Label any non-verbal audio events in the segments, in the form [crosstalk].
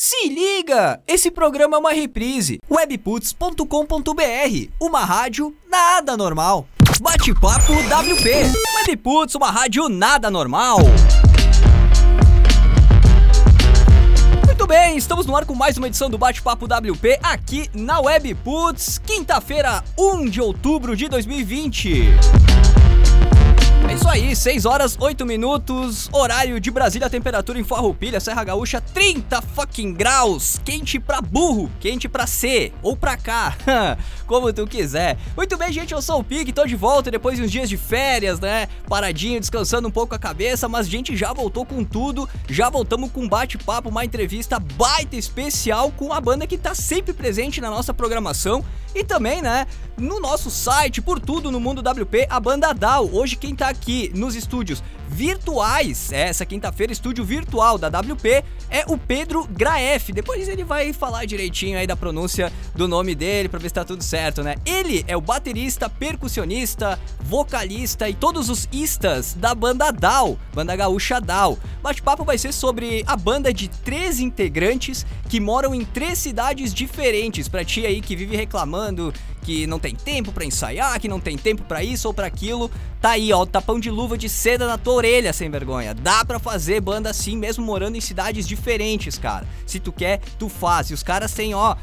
Se liga! Esse programa é uma reprise. webputs.com.br, uma rádio nada normal. Bate-papo WP. Webputs, uma rádio nada normal. Muito bem, estamos no ar com mais uma edição do Bate-Papo WP aqui na Webputs, quinta-feira, 1 de outubro de 2020. É isso aí, 6 horas 8 minutos, horário de Brasília, temperatura em Farroupilha, Serra Gaúcha, 30 fucking graus, quente pra burro, quente pra C, ou pra cá, [laughs] como tu quiser. Muito bem, gente, eu sou o Pig, tô de volta depois de uns dias de férias, né, paradinho, descansando um pouco a cabeça, mas gente já voltou com tudo, já voltamos com um bate-papo, uma entrevista baita especial com a banda que tá sempre presente na nossa programação e também, né, no nosso site, por tudo no mundo WP, a banda DAO. Hoje quem tá nos estúdios virtuais, é, essa quinta-feira, estúdio virtual da WP, é o Pedro Graef. Depois ele vai falar direitinho aí da pronúncia do nome dele pra ver se tá tudo certo, né? Ele é o baterista, percussionista, vocalista e todos os istas da banda DAO, banda gaúcha DAO. Bate-papo vai ser sobre a banda de três integrantes que moram em três cidades diferentes. Pra ti aí que vive reclamando que não tem tempo para ensaiar, que não tem tempo para isso ou para aquilo, tá aí, ó, tapão de luva de seda na tua orelha, sem vergonha. Dá para fazer banda assim mesmo morando em cidades diferentes, cara. Se tu quer, tu faz. E os caras têm, ó,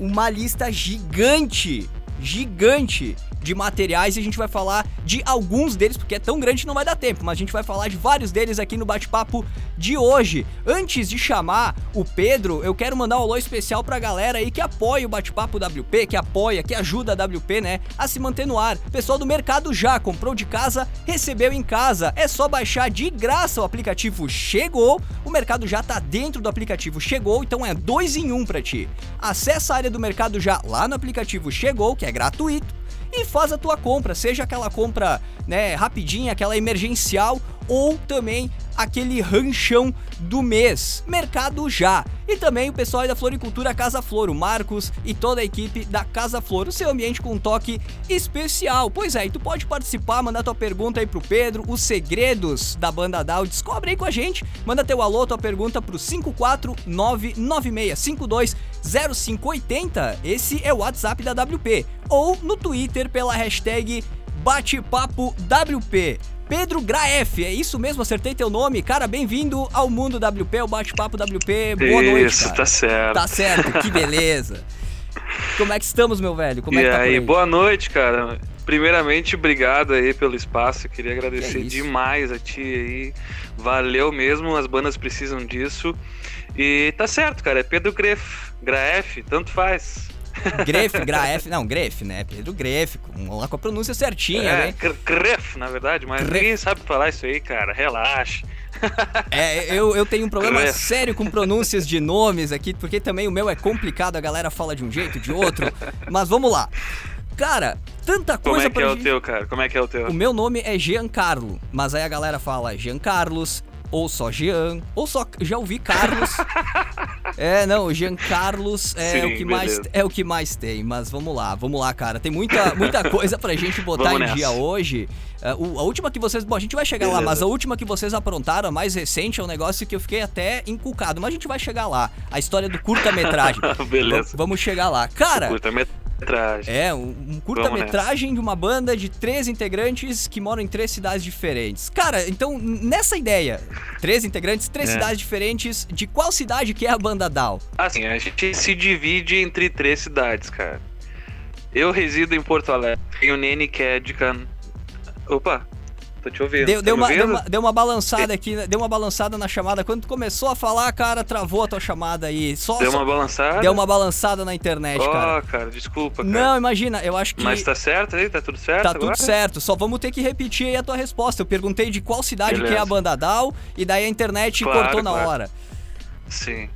uma lista gigante, gigante de materiais e a gente vai falar de alguns deles, porque é tão grande que não vai dar tempo, mas a gente vai falar de vários deles aqui no bate-papo de hoje. Antes de chamar o Pedro, eu quero mandar um alô especial pra galera aí que apoia o bate-papo WP, que apoia, que ajuda a WP, né, a se manter no ar. Pessoal do Mercado Já comprou de casa, recebeu em casa. É só baixar de graça o aplicativo Chegou. O Mercado Já tá dentro do aplicativo Chegou, então é dois em um pra ti. Acesse a área do Mercado Já lá no aplicativo Chegou, que é gratuito e faz a tua compra, seja aquela compra, né, rapidinha, aquela emergencial ou também aquele ranchão do mês, Mercado Já. E também o pessoal da Floricultura Casa Flor, o Marcos e toda a equipe da Casa Flor, o seu ambiente com um toque especial. Pois é, e tu pode participar, mandar tua pergunta aí pro Pedro, os segredos da banda Down, descobre aí com a gente, manda teu alô, tua pergunta pro 54996520580, esse é o WhatsApp da WP, ou no Twitter pela hashtag Batepapo WP. Pedro Graef, é isso mesmo? Acertei teu nome? Cara, bem-vindo ao Mundo WP, ao Bate-Papo WP. Boa isso, noite, Isso, tá certo. Tá certo, que beleza. Como é que estamos, meu velho? Como e é que tá aí, boa noite, cara. Primeiramente, obrigado aí pelo espaço. Eu queria Que agradecer é demais a ti aí. Valeu mesmo, as bandas precisam disso. E tá certo, cara. É Pedro Gref, Graef, tanto faz. Gref, Graef, não, Gref, né? Pedro Gref, com, lá com a pronúncia certinha, é, né? Gr- Gref, na verdade, mas Gref. ninguém sabe falar isso aí, cara. Relaxa. É, eu, eu tenho um problema Gref. sério com pronúncias de nomes aqui, porque também o meu é complicado, a galera fala de um jeito, de outro. Mas vamos lá. Cara, tanta Como coisa é que é o gente- teu, cara? Como é que é o teu? O meu nome é Giancarlo, mas aí a galera fala Jean Carlos, ou só Jean, ou só já ouvi Carlos. [laughs] é, não, o Jean Carlos é Sim, o que mais é o que mais tem, mas vamos lá, vamos lá, cara. Tem muita muita coisa pra gente botar Vamos em nessa. dia hoje. É, a última que vocês, bom, a gente vai chegar lá, Beleza. mas a última que vocês aprontaram, a mais recente, é um negócio que eu fiquei até encucado, mas a gente vai chegar lá. A história do curta-metragem. [laughs] Beleza. Va- Vamos chegar lá. Cara, Curta metragem. é, um, um curta-metragem de uma banda de três integrantes que moram em três cidades diferentes. Cara, então, nessa ideia, três integrantes, três É. cidades diferentes, de qual cidade que é a banda Down? Assim, a gente se divide entre três cidades, cara. Eu resido em Porto Alegre. Tem o Nene que é de Can... Opa, tô te ouvindo. Deu, tá deu uma, deu, uma, deu uma balançada aqui, né? deu uma balançada na chamada. Quando tu começou a falar, cara, travou a tua chamada aí. Só, Deu só- uma balançada? deu uma balançada na internet, Ó, cara. cara, desculpa, cara. Não, imagina, eu acho que Mas tá certo aí? Tá tudo certo tá agora? tudo certo. Só vamos ter que repetir aí a tua resposta. Eu perguntei de qual cidade que é a Beleza. banda Down, e daí a internet Claro, cortou na claro. hora. Sim.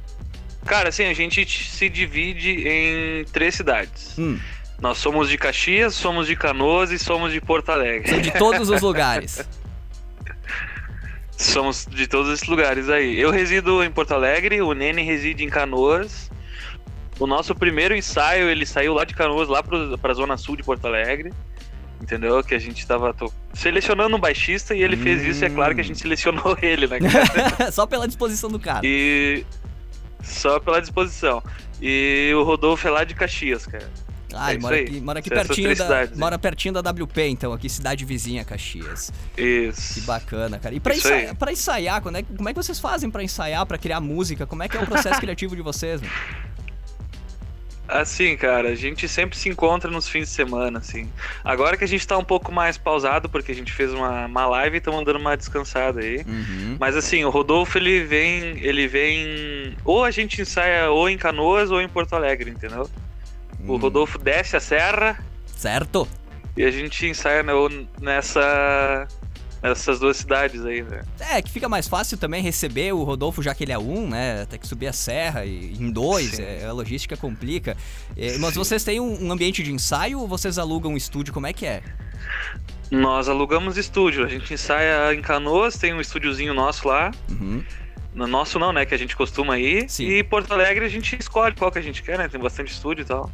Cara, assim, a gente se divide em três cidades. Hum, Nós somos de Caxias, somos de Canoas e somos de Porto Alegre. são de todos os lugares. [laughs] Somos de todos esses lugares aí. Eu resido em Porto Alegre, o Nene reside em Canoas. O nosso primeiro ensaio, ele saiu lá de Canoas, lá pro, pra zona sul de Porto Alegre. Entendeu? Que a gente tava to- selecionando um baixista e ele fez isso, e é claro que a gente selecionou [laughs] ele, né? [laughs] Só pela disposição do cara. E. Só pela disposição. E o Rodolfo é lá de Caxias, cara. Ah, É ele isso mora aí. aqui, mora aqui Essas pertinho da, mora pertinho da WP, então, aqui cidade vizinha, Caxias. Que Isso. bacana, cara. E pra, aí. pra ensaiar, quando é, que- como é que vocês fazem pra ensaiar, pra criar música? Como é que é o processo [laughs] criativo de vocês? mano? Assim, cara, a gente sempre se encontra nos fins de semana, assim. Agora que a gente tá um pouco mais pausado, porque a gente fez uma, uma live e estamos dando uma descansada aí. Uhum. Mas assim, o Rodolfo ele vem. Ele vem. Ou a gente ensaia ou em Canoas ou em Porto Alegre, entendeu? O Hum, Rodolfo desce a serra Certo? e a gente ensaia né, nessa. nessas duas cidades aí, né? É, que fica mais fácil também receber o Rodolfo, já que ele é um, né? Tem que subir a serra e em dois, é, a logística complica. É, mas Sim. vocês têm um, um ambiente de ensaio ou vocês alugam um estúdio? Como é que é? Nós alugamos estúdio, a gente ensaia em Canoas, tem um estúdiozinho nosso lá. Uhum. No nosso não, né? Que a gente costuma ir. Sim. E Porto Alegre a gente escolhe qual que a gente quer, né? Tem bastante estúdio e tal.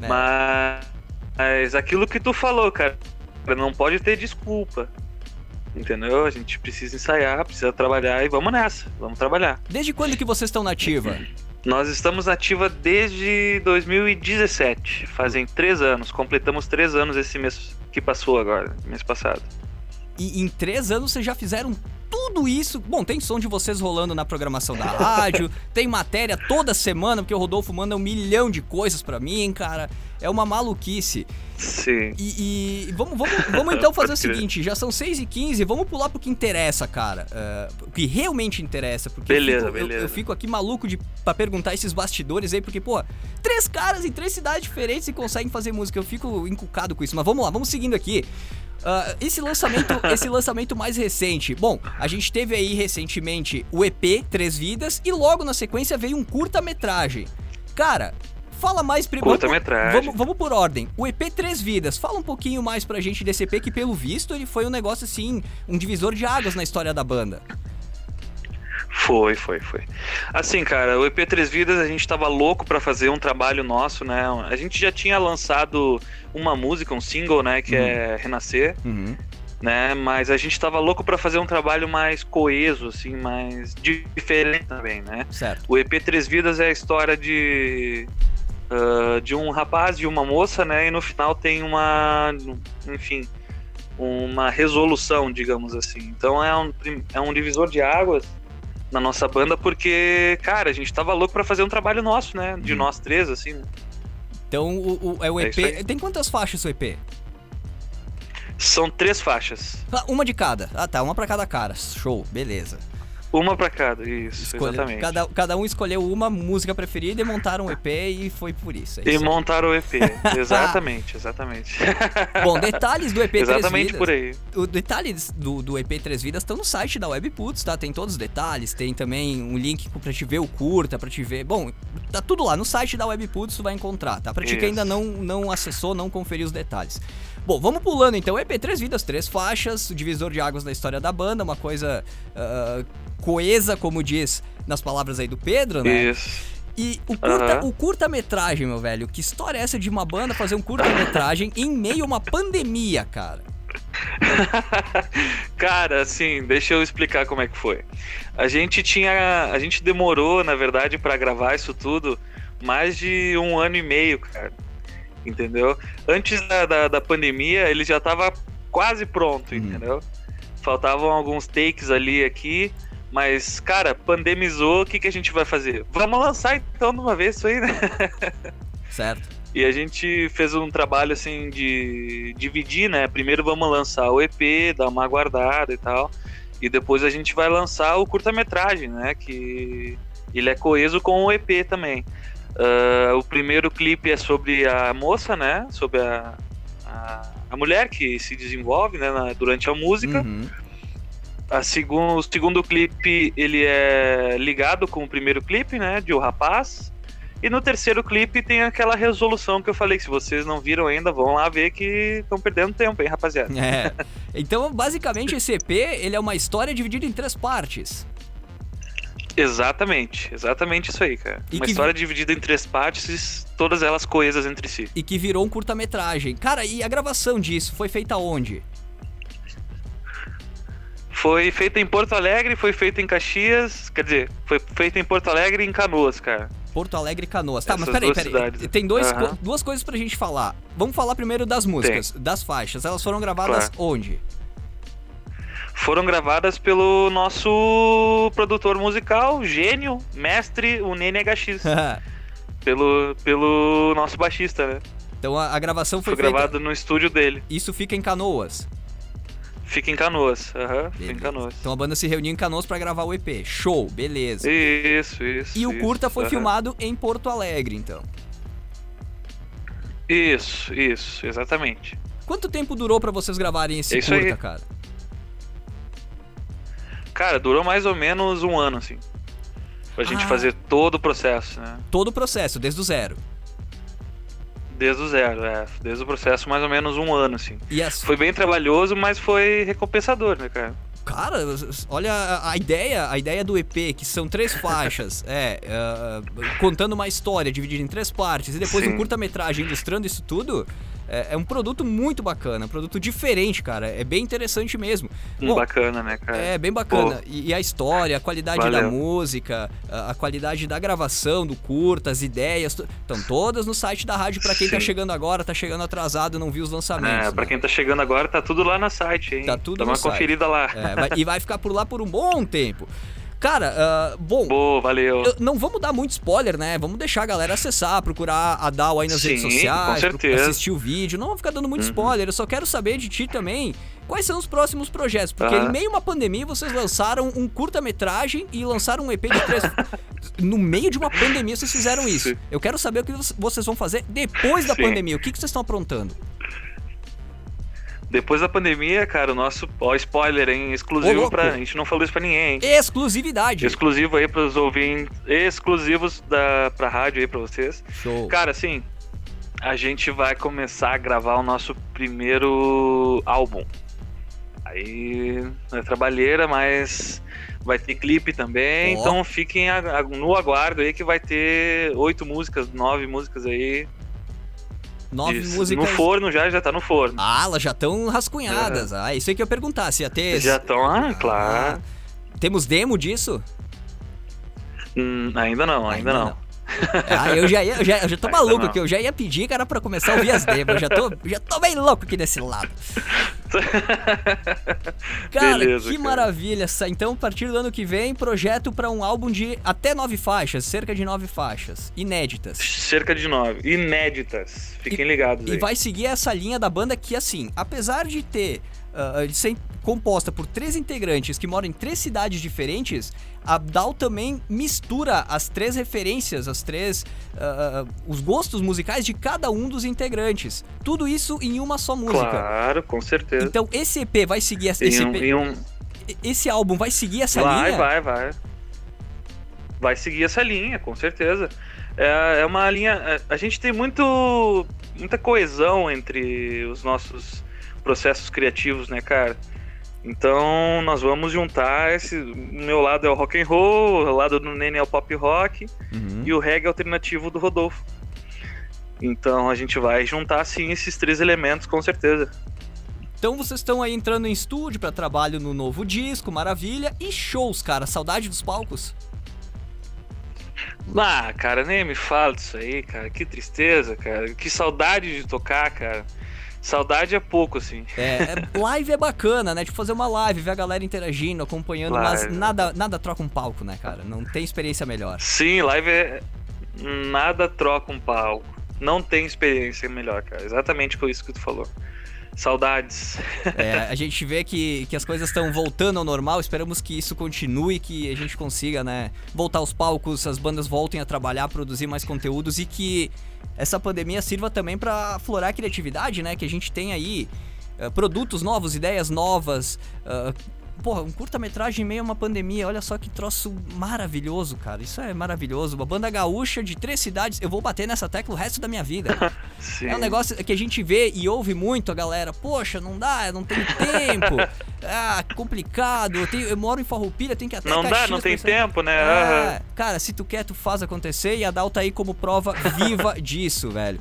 É. Mas, mas aquilo que tu falou, cara, não pode ter desculpa. Entendeu? A gente precisa ensaiar, precisa trabalhar e vamos nessa, vamos trabalhar. Desde quando que vocês estão na ativa? Nós estamos ativa desde 2017, fazem três anos, completamos três anos esse mês que passou agora, mês passado. E em três anos vocês já fizeram tudo isso. Bom, tem som de vocês rolando na programação da rádio, [laughs] tem matéria toda semana, porque o Rodolfo manda um milhão de coisas pra mim, cara. É uma maluquice. Sim. E, e vamos, vamos, vamos então [laughs] fazer o seguinte: já são 6 e 15 vamos pular pro que interessa, cara. É, o que realmente interessa. Porque Beleza, eu fico, eu- Eu, beleza. fico aqui maluco de, pra perguntar esses bastidores aí, porque, pô, três caras em três cidades diferentes e conseguem fazer música. Eu fico encucado com isso. Mas vamos lá, vamos seguindo aqui. Ah, esse lançamento, [laughs] esse lançamento mais recente. Bom, a gente teve aí recentemente o EP Três Vidas e logo na sequência veio um curta-metragem. Cara, fala mais primeiro. Curta-metragem. Vamos, vamos por ordem. O EP Três Vidas, fala um pouquinho mais pra gente desse EP que, pelo visto, ele foi um negócio assim, um divisor de águas na história da banda. Foi, foi, foi. Assim, cara, o EP Três Vidas a gente tava louco pra fazer um trabalho nosso, né? A gente já tinha lançado uma música, um single, né? Que Uhum. é Renascer, Uhum. né? Mas a gente tava louco pra fazer um trabalho mais coeso, assim, mais diferente também, né? Certo. O EP Três Vidas é a história de. Ah, de um rapaz e uma moça, né? E no final tem uma. Enfim. Uma resolução, digamos assim. Então é um, é um divisor de águas na nossa banda, porque, cara, a gente tava louco pra fazer um trabalho nosso, né? De Uhum. nós três, assim. né? Então, o, o- é o É EP. aí. tem quantas faixas o EP? São três faixas. Ah, uma de cada. Ah, tá. Uma pra cada cara. Show. Beleza. Uma pra cada, isso, Escolheu- exatamente. Cada, cada um escolheu uma música preferida e montaram um EP e foi por isso. é E isso aí. montaram o EP. [laughs] exatamente, exatamente. [laughs] Bom, detalhes do EP Três exatamente Vidas. por aí. Os detalhes do, do EP Três Vidas estão no site da Webputs, tá? Tem todos os detalhes, tem também um link pra te ver o curta, pra te ver. Bom, tá tudo lá no site da Webputs, tu vai encontrar, tá? Pra ti que ainda não, não acessou, não conferiu os detalhes. Bom, vamos pulando então. EP Três Vidas, três faixas, o divisor de águas da história da banda, uma coisa ah, coesa, como diz nas palavras aí do Pedro, né? Isso. E o curta- Aham. o curta-metragem, meu velho, que história é essa de uma banda fazer um curta-metragem em meio a uma pandemia, cara? [laughs] Cara, assim, deixa eu explicar como é que foi. A gente tinha. A gente demorou, na verdade, pra gravar isso tudo mais de um ano e meio, cara. Entendeu? Antes da, da, da pandemia, ele já tava quase pronto, Uhum. entendeu? Faltavam alguns takes ali aqui. Mas, cara, pandemizou, o que, que a gente vai fazer? Vamos lançar então de uma vez isso aí, né? Certo? E a gente fez um trabalho assim de dividir, né? Primeiro vamos lançar o EP, dar uma guardada e tal. E depois a gente vai lançar o curta-metragem, né? Que ele é coeso com o EP também. Ah, o primeiro clipe é sobre a moça, né? Sobre a, a, a mulher que se desenvolve né, na- durante a música. Uhum. A segun, o segundo clipe ele é ligado com o primeiro clipe, né? De O Rapaz. E no terceiro clipe tem aquela resolução que eu falei que se vocês não viram ainda, vão lá ver que estão perdendo tempo, hein, rapaziada. É. [laughs] Então, basicamente, esse EP, ele é uma história dividida em três partes. Exatamente, exatamente isso aí, cara. E Uma que- história dividida em três partes, todas elas coesas entre si. E que virou um curta-metragem. Cara, e a gravação disso foi feita onde? Foi feito em Porto Alegre, foi feito em Caxias, quer dizer, foi feito em Porto Alegre e em Canoas, cara. Porto Alegre e Canoas. Tá, Essas mas peraí, peraí. Cidades. Tem dois, uhum. co duas coisas pra gente falar. Vamos falar primeiro das músicas, Tem. das faixas. Elas foram gravadas claro. onde? Foram gravadas pelo nosso produtor musical, gênio, mestre, o Nene HX. [laughs] pelo, pelo nosso baixista, né? Então a, a gravação foi, foi feita... gravado no estúdio dele. Isso fica em Canoas. Fica em Canoas, aham, uhum, fica em Canoas. Então a banda se reuniu em Canoas para gravar o EP. Show, beleza. Isso, isso. E o isso, curta foi uhum. filmado em Porto Alegre, então. Isso, isso, exatamente. Quanto tempo durou para vocês gravarem esse curta, aí. cara? Cara, durou mais ou menos um ano, assim. Pra gente ah. fazer todo o processo, né? Todo o processo, desde o zero. Desde o zero, é. Desde o processo, mais ou menos um ano, assim. Yes. Foi bem trabalhoso, mas foi recompensador, né, cara? Cara, olha a, a, ideia, a ideia do EP, que são três [laughs] faixas, é, uh, contando uma história dividida em três partes, e depois Sim. um curta-metragem ilustrando isso tudo, é, é, um produto muito bacana, um produto diferente, cara. É bem interessante mesmo. Bom, bacana, né, cara? É, bem bacana. E, e, a história, a qualidade Valeu. da música, a, a, qualidade da gravação, do curta, as ideias, estão todas no site da rádio para quem tá Sim. tá chegando agora, tá chegando atrasado, não viu os lançamentos. É, pra né? quem tá chegando agora, tá tudo lá no site, hein? Tá tudo Dá uma site. conferida lá. É, vai, e vai ficar por lá por um bom tempo. Cara, uh, bom. Boa, valeu. Não vamos dar muito spoiler, né? Vamos deixar a galera acessar, procurar a DAO aí nas Sim, redes sociais, com certeza. assistir o vídeo. Não vamos ficar dando muito uhum. spoiler. Eu só quero saber de ti também quais são os próximos projetos. Porque uhum. em meio a uma pandemia vocês lançaram um curta-metragem e lançaram um EP de três. [laughs] no meio de uma pandemia vocês fizeram isso. Sim. Eu quero saber o que vocês vão fazer depois da Sim. pandemia. O que, que vocês estão aprontando? Depois da pandemia, cara, o nosso. Ó, spoiler, hein? Exclusivo Ô, pra. A gente não falou isso pra ninguém, hein? Exclusividade. Exclusivo aí pros ouvintes. Exclusivos da, pra rádio aí pra vocês. Show. Cara, assim. A gente vai começar a gravar o nosso primeiro álbum. Aí. É trabalheira, mas. Vai ter clipe também. Então fiquem no aguardo aí que vai ter oito músicas, nove músicas aí Nove isso. músicas. No forno já, já tá no forno. Ah, elas já estão rascunhadas. É. Ah, isso aí que eu ia perguntar, se ia ter. Já estão, ah, claro. Ah, temos demo disso? Hum, ainda não, ainda, ainda não. não. Ah, eu já ia, eu já, eu já tô maluco aqui, eu já ia pedir, cara, pra começar a ouvir as demos. Eu já tô, já tô bem louco aqui desse lado. [laughs] Cara, Beleza, que cara. maravilha. Então, a partir do ano que vem, projeto para um álbum de até nove faixas, cerca de nove faixas, inéditas. Cerca de nove, inéditas. Fiquem e, ligados aí. E vai seguir essa linha da banda que, assim, apesar de ter uh, ser composta por três integrantes que moram em três cidades diferentes, a DAO também mistura as três referências, as três. Uh, os gostos musicais de cada um dos integrantes. Tudo isso em uma só música. Claro, com certeza. Então esse EP vai seguir essa. Esse, EP, um... esse álbum vai seguir essa vai, linha? Vai, vai, vai. Vai seguir essa linha, com certeza. É, é uma linha. É, a gente tem muito, muita coesão entre os nossos processos criativos, né, cara? Então nós vamos juntar esse. O meu lado é o rock and roll, o lado do Nene é o pop rock uhum. e o reggae alternativo do Rodolfo. Então a gente vai juntar sim esses três elementos com certeza. Então vocês estão aí entrando em estúdio para trabalho no novo disco, maravilha. E shows, cara, saudade dos palcos? Ah, cara, nem me fala disso aí, cara. Que tristeza, cara. Que saudade de tocar, cara. Saudade é pouco, assim. É, é, live é bacana, né? Tipo, fazer uma live, ver a galera interagindo, acompanhando, live. mas nada, nada troca um palco, né, cara? Não tem experiência melhor. Sim, live é. Nada troca um palco. Não tem experiência melhor, cara. Exatamente por isso que tu falou. Saudades. É, a gente vê que, que as coisas estão voltando ao normal, esperamos que isso continue, que a gente consiga, né, voltar aos palcos, as bandas voltem a trabalhar, produzir mais conteúdos e que essa pandemia sirva também para aflorar a criatividade, né, que a gente tem aí uh, produtos novos, ideias novas, uh, Porra, um curta-metragem em meio a uma pandemia, olha só que troço maravilhoso, cara. Isso é maravilhoso. Uma banda gaúcha de três cidades, eu vou bater nessa tecla o resto da minha vida. [laughs] Sim. É um negócio que a gente vê e ouve muito a galera. Poxa, não dá, não tenho tempo. [laughs] ah, complicado. Eu, tenho, eu moro em Farroupilha, tenho que até Não dá, não tem tempo, né? Aham. cara, se tu quer, tu faz acontecer e a Dal tá aí como prova viva [laughs] disso, velho.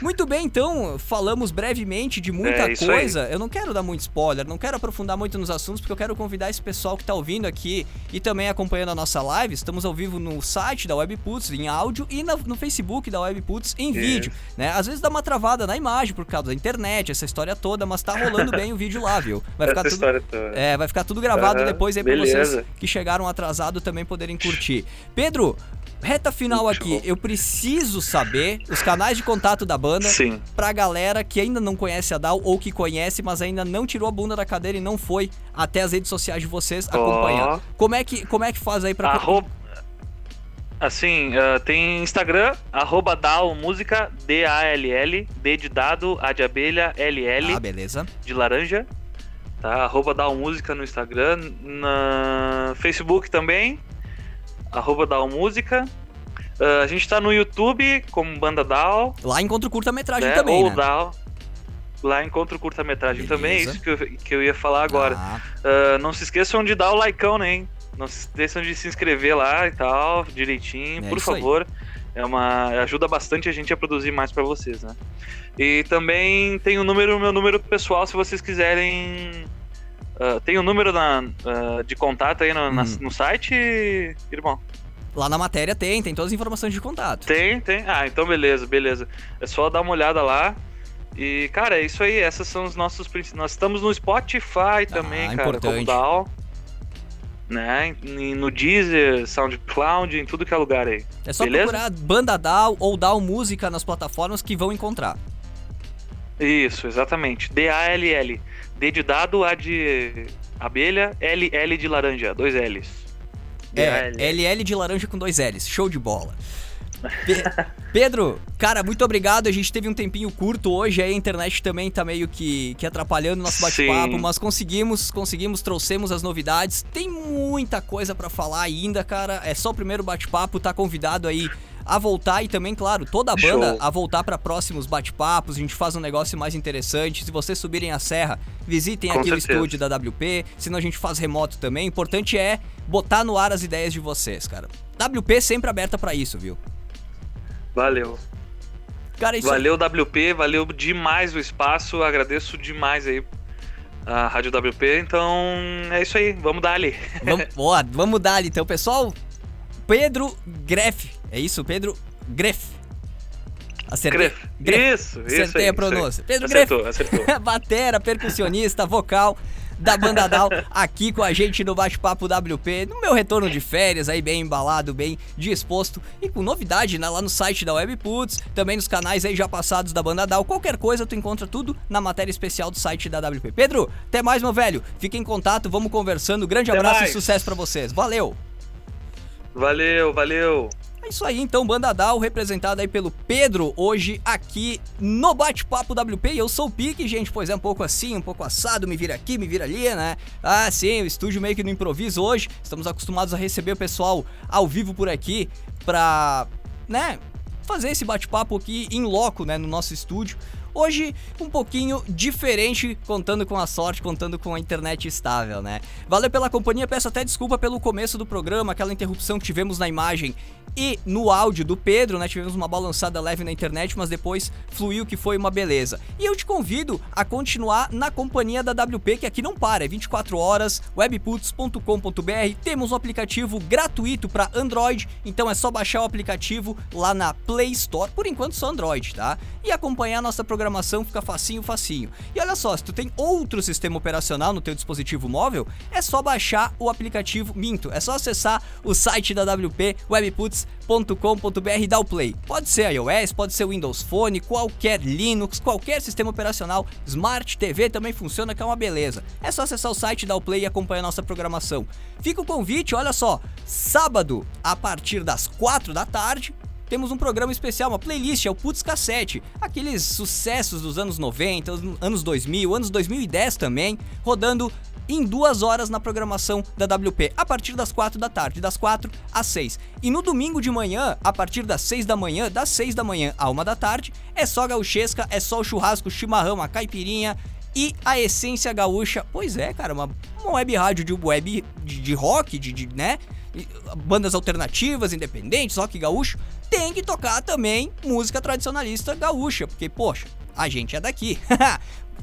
Muito bem, então, falamos brevemente de muita É, isso aí. coisa. Eu não quero dar muito spoiler, não quero aprofundar muito nos assuntos, porque eu quero convidar esse pessoal que tá ouvindo aqui e também acompanhando a nossa live. Estamos ao vivo no site da Webputs em áudio e na- no Facebook da Webputs em Isso. vídeo, né? Às vezes dá uma travada na imagem por causa da internet, essa história toda, mas tá rolando bem o vídeo lá, viu? Vai ficar Essa tudo é, vai ficar tudo gravado Aham, depois aí pra beleza. vocês que chegaram atrasado também poderem curtir. Pedro, reta final aqui. Eu preciso saber os canais de contato da banda Sim. pra galera que ainda não conhece a Dal ou que conhece, mas ainda não tirou a bunda da cadeira e não foi até as redes sociais de vocês Ó. acompanhar. Como é que como é que faz aí pra Arroba... Assim, ah, tem Instagram, arroba Dal Música, D-A-L-L, D de dado, A de abelha, L-L, Ah, beleza. de laranja. Tá? Arroba Dal Música no Instagram. Na Facebook também, arroba Dal Música. Ah, a gente tá no YouTube como Banda Dal. Lá encontro curta-metragem né? também, Ou né? Dal. Lá encontro curta-metragem também, é isso que eu, que eu ia falar agora. Ah, Ah, não se esqueçam de dar o likeão, né? hein? Não se esqueçam de se inscrever lá e tal, direitinho, É por isso aí. É uma ajuda bastante a gente a produzir mais pra vocês, né? E também tem o número, meu número pessoal, se vocês quiserem. ah, tem o número na, ah, de contato aí no, na- Uhum. no site, irmão? lá na matéria tem, tem todas as informações de contato. Tem, tem. Ah, então beleza, beleza. É só dar uma olhada lá. E, cara, é isso aí. Essas são os nossos principais. Nós estamos no Spotify também, Ah, cara, importante. como DAO. Né? No Deezer, SoundCloud, em tudo que é lugar aí. É só Beleza? procurar Banda Dal ou Dal Música nas plataformas que vão encontrar. Isso, exatamente. D-A-L-L. D de dado, A de abelha, L, L de laranja. Dois L's. É. LL de laranja com dois L's. Show de bola. Pe- Pedro, cara, muito obrigado. A gente teve um tempinho curto hoje, aí a internet também tá meio que, que atrapalhando o nosso bate-papo, mas conseguimos, conseguimos, trouxemos as novidades. Tem muita coisa pra falar ainda, cara. É só o primeiro bate-papo, tá convidado aí a voltar e também, claro, toda a banda Show. a voltar pra próximos bate-papos. A gente faz um negócio mais interessante. Se vocês subirem a serra, visitem Com aqui o estúdio da WP. Senão a gente faz remoto também. O importante é botar no ar as ideias de vocês, cara. WP sempre aberta pra isso, viu? Valeu. Cara, isso aí. Valeu, WP, valeu demais o espaço, agradeço demais aí a Rádio WP, então é isso aí, vamos dar ali. Vamos, [laughs] vamos dar ali então, pessoal. Pedro Greff, é isso? Pedro Greff. Acertei. Gref. Isso, isso Acertei aí, a isso aí. pronúncia. Pedro acertou, acertou. [laughs] Batera, percussionista, vocal da banda Dal, aqui com a gente no Bate-Papo WP, no meu retorno de férias, aí bem embalado, bem disposto e com novidade né, lá no site da Webputs, também nos canais aí já passados da banda Dal. Qualquer coisa tu encontra tudo na matéria especial do site da WP. Pedro, até mais, meu velho. Fica em contato, vamos conversando. Grande abraço e sucesso pra vocês. Valeu! Valeu, valeu. É isso aí, então, Banda Dal, representada aí pelo Pedro, hoje aqui no Bate-Papo WP. Eu sou o Pique, gente, pois é, um pouco assim, um pouco assado, me vira aqui, me vira ali, né? Ah, sim, o estúdio meio que no improviso hoje. Estamos acostumados a receber o pessoal ao vivo por aqui pra, né, fazer esse bate-papo aqui em loco, né, no nosso estúdio. Hoje, um pouquinho diferente, contando com a sorte, contando com a internet estável, né? Valeu pela companhia, peço até desculpa pelo começo do programa, aquela interrupção que tivemos na imagem e no áudio do Pedro, né? Tivemos uma balançada leve na internet, mas depois fluiu que foi uma beleza. E eu te convido a continuar na companhia da WP, que aqui não para, é 24 horas, webputs.com.br. Temos um aplicativo gratuito para Android, então é só baixar o aplicativo lá na Play Store, por enquanto só Android, tá? E acompanhar a nossa programação fica facinho, facinho. E olha só, se tu tem outro sistema operacional no teu dispositivo móvel, é só baixar o aplicativo Minto, é só acessar o site da WP, webputs.com.br e dar o play. Pode ser iOS, pode ser Windows Phone, qualquer Linux, qualquer sistema operacional, Smart TV também funciona, que é uma beleza. É só acessar o site, dar o play e acompanhar nossa programação. Fica o convite, olha só, sábado, a partir das 4 da tarde, temos um programa especial, uma playlist, é o Putz Cassete. Aqueles sucessos dos anos 90, anos 2000, anos 2010 também, rodando em duas horas na programação da WP, a partir das 4 da tarde, das 4 às 6. E no domingo de manhã, a partir das 6 da manhã, das 6 da manhã à 1 da tarde, é só gauchesca, é só o churrasco, o chimarrão, a caipirinha e a essência gaúcha. Pois é, cara, uma, uma web rádio de web de, de rock, de, de, né? Bandas alternativas, independentes, rock gaúcho, tem que tocar também música tradicionalista gaúcha, porque, poxa, a gente é daqui. [laughs]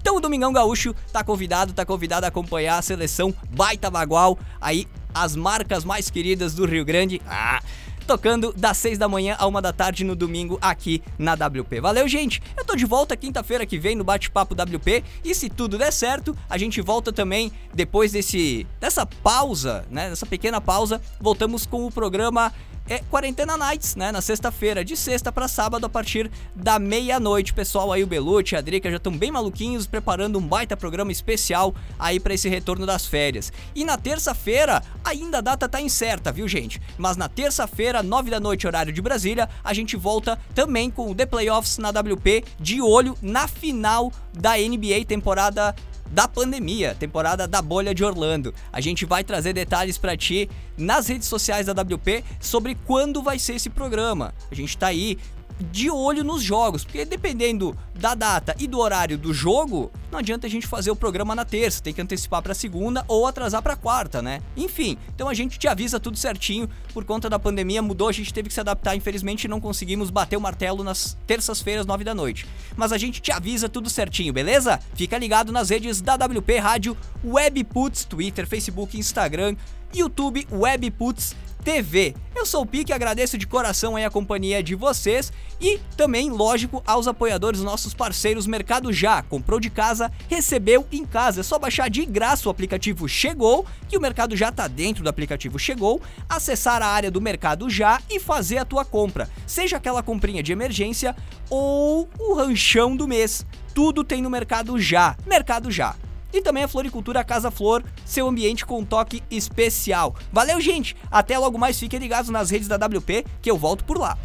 Então o Domingão Gaúcho tá convidado, tá convidado a acompanhar a seleção Baita Bagual, aí as marcas mais queridas do Rio Grande. Ah, tocando das 6 da manhã a 1 da tarde no domingo aqui na WP. Valeu, gente! Eu tô de volta quinta-feira que vem no Bate-Papo WP e se tudo der certo, a gente volta também depois desse dessa pausa, né? Dessa pequena pausa, voltamos com o programa é Quarentena Nights, né? Na sexta-feira, de sexta para sábado, a partir da meia-noite. Pessoal aí, o Belucci, a Drica já estão bem maluquinhos, preparando um baita programa especial aí para esse retorno das férias. E na terça-feira, ainda a data tá incerta, viu, gente? Mas na terça-feira, nove da noite, horário de Brasília, a gente volta também com o The Playoffs na WP, de olho na final da NBA temporada da pandemia, temporada da bolha de Orlando. A gente vai trazer detalhes para ti nas redes sociais da WP sobre quando vai ser esse programa. A gente tá aí de olho nos jogos, porque dependendo da data e do horário do jogo, não adianta a gente fazer o programa na terça, tem que antecipar para segunda ou atrasar para quarta, né? Enfim, então a gente te avisa tudo certinho. Por conta da pandemia mudou, a gente teve que se adaptar, infelizmente não conseguimos bater o martelo nas terças-feiras, nove da noite. Mas a gente te avisa tudo certinho, beleza? Fica ligado nas redes da WP Rádio, Webputs, Twitter, Facebook, Instagram, YouTube, Webputs TV. Eu sou o Pique, agradeço de coração a companhia de vocês e também, lógico, aos apoiadores, nossos parceiros Mercado Já. Comprou de casa, recebeu em casa. É só baixar de graça o aplicativo Chegou, que o Mercado Já tá dentro do aplicativo Chegou, acessar a área do Mercado Já e fazer a tua compra. Seja aquela comprinha de emergência ou o ranchão do mês. Tudo tem no Mercado Já. Mercado Já e também a Floricultura Casa Flor, seu ambiente com um toque especial. Valeu, gente! Até logo mais, fiquem ligados nas redes da WP que eu volto por lá.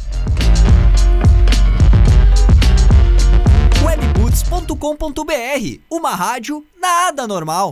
Webboots.com.br Uma rádio nada normal.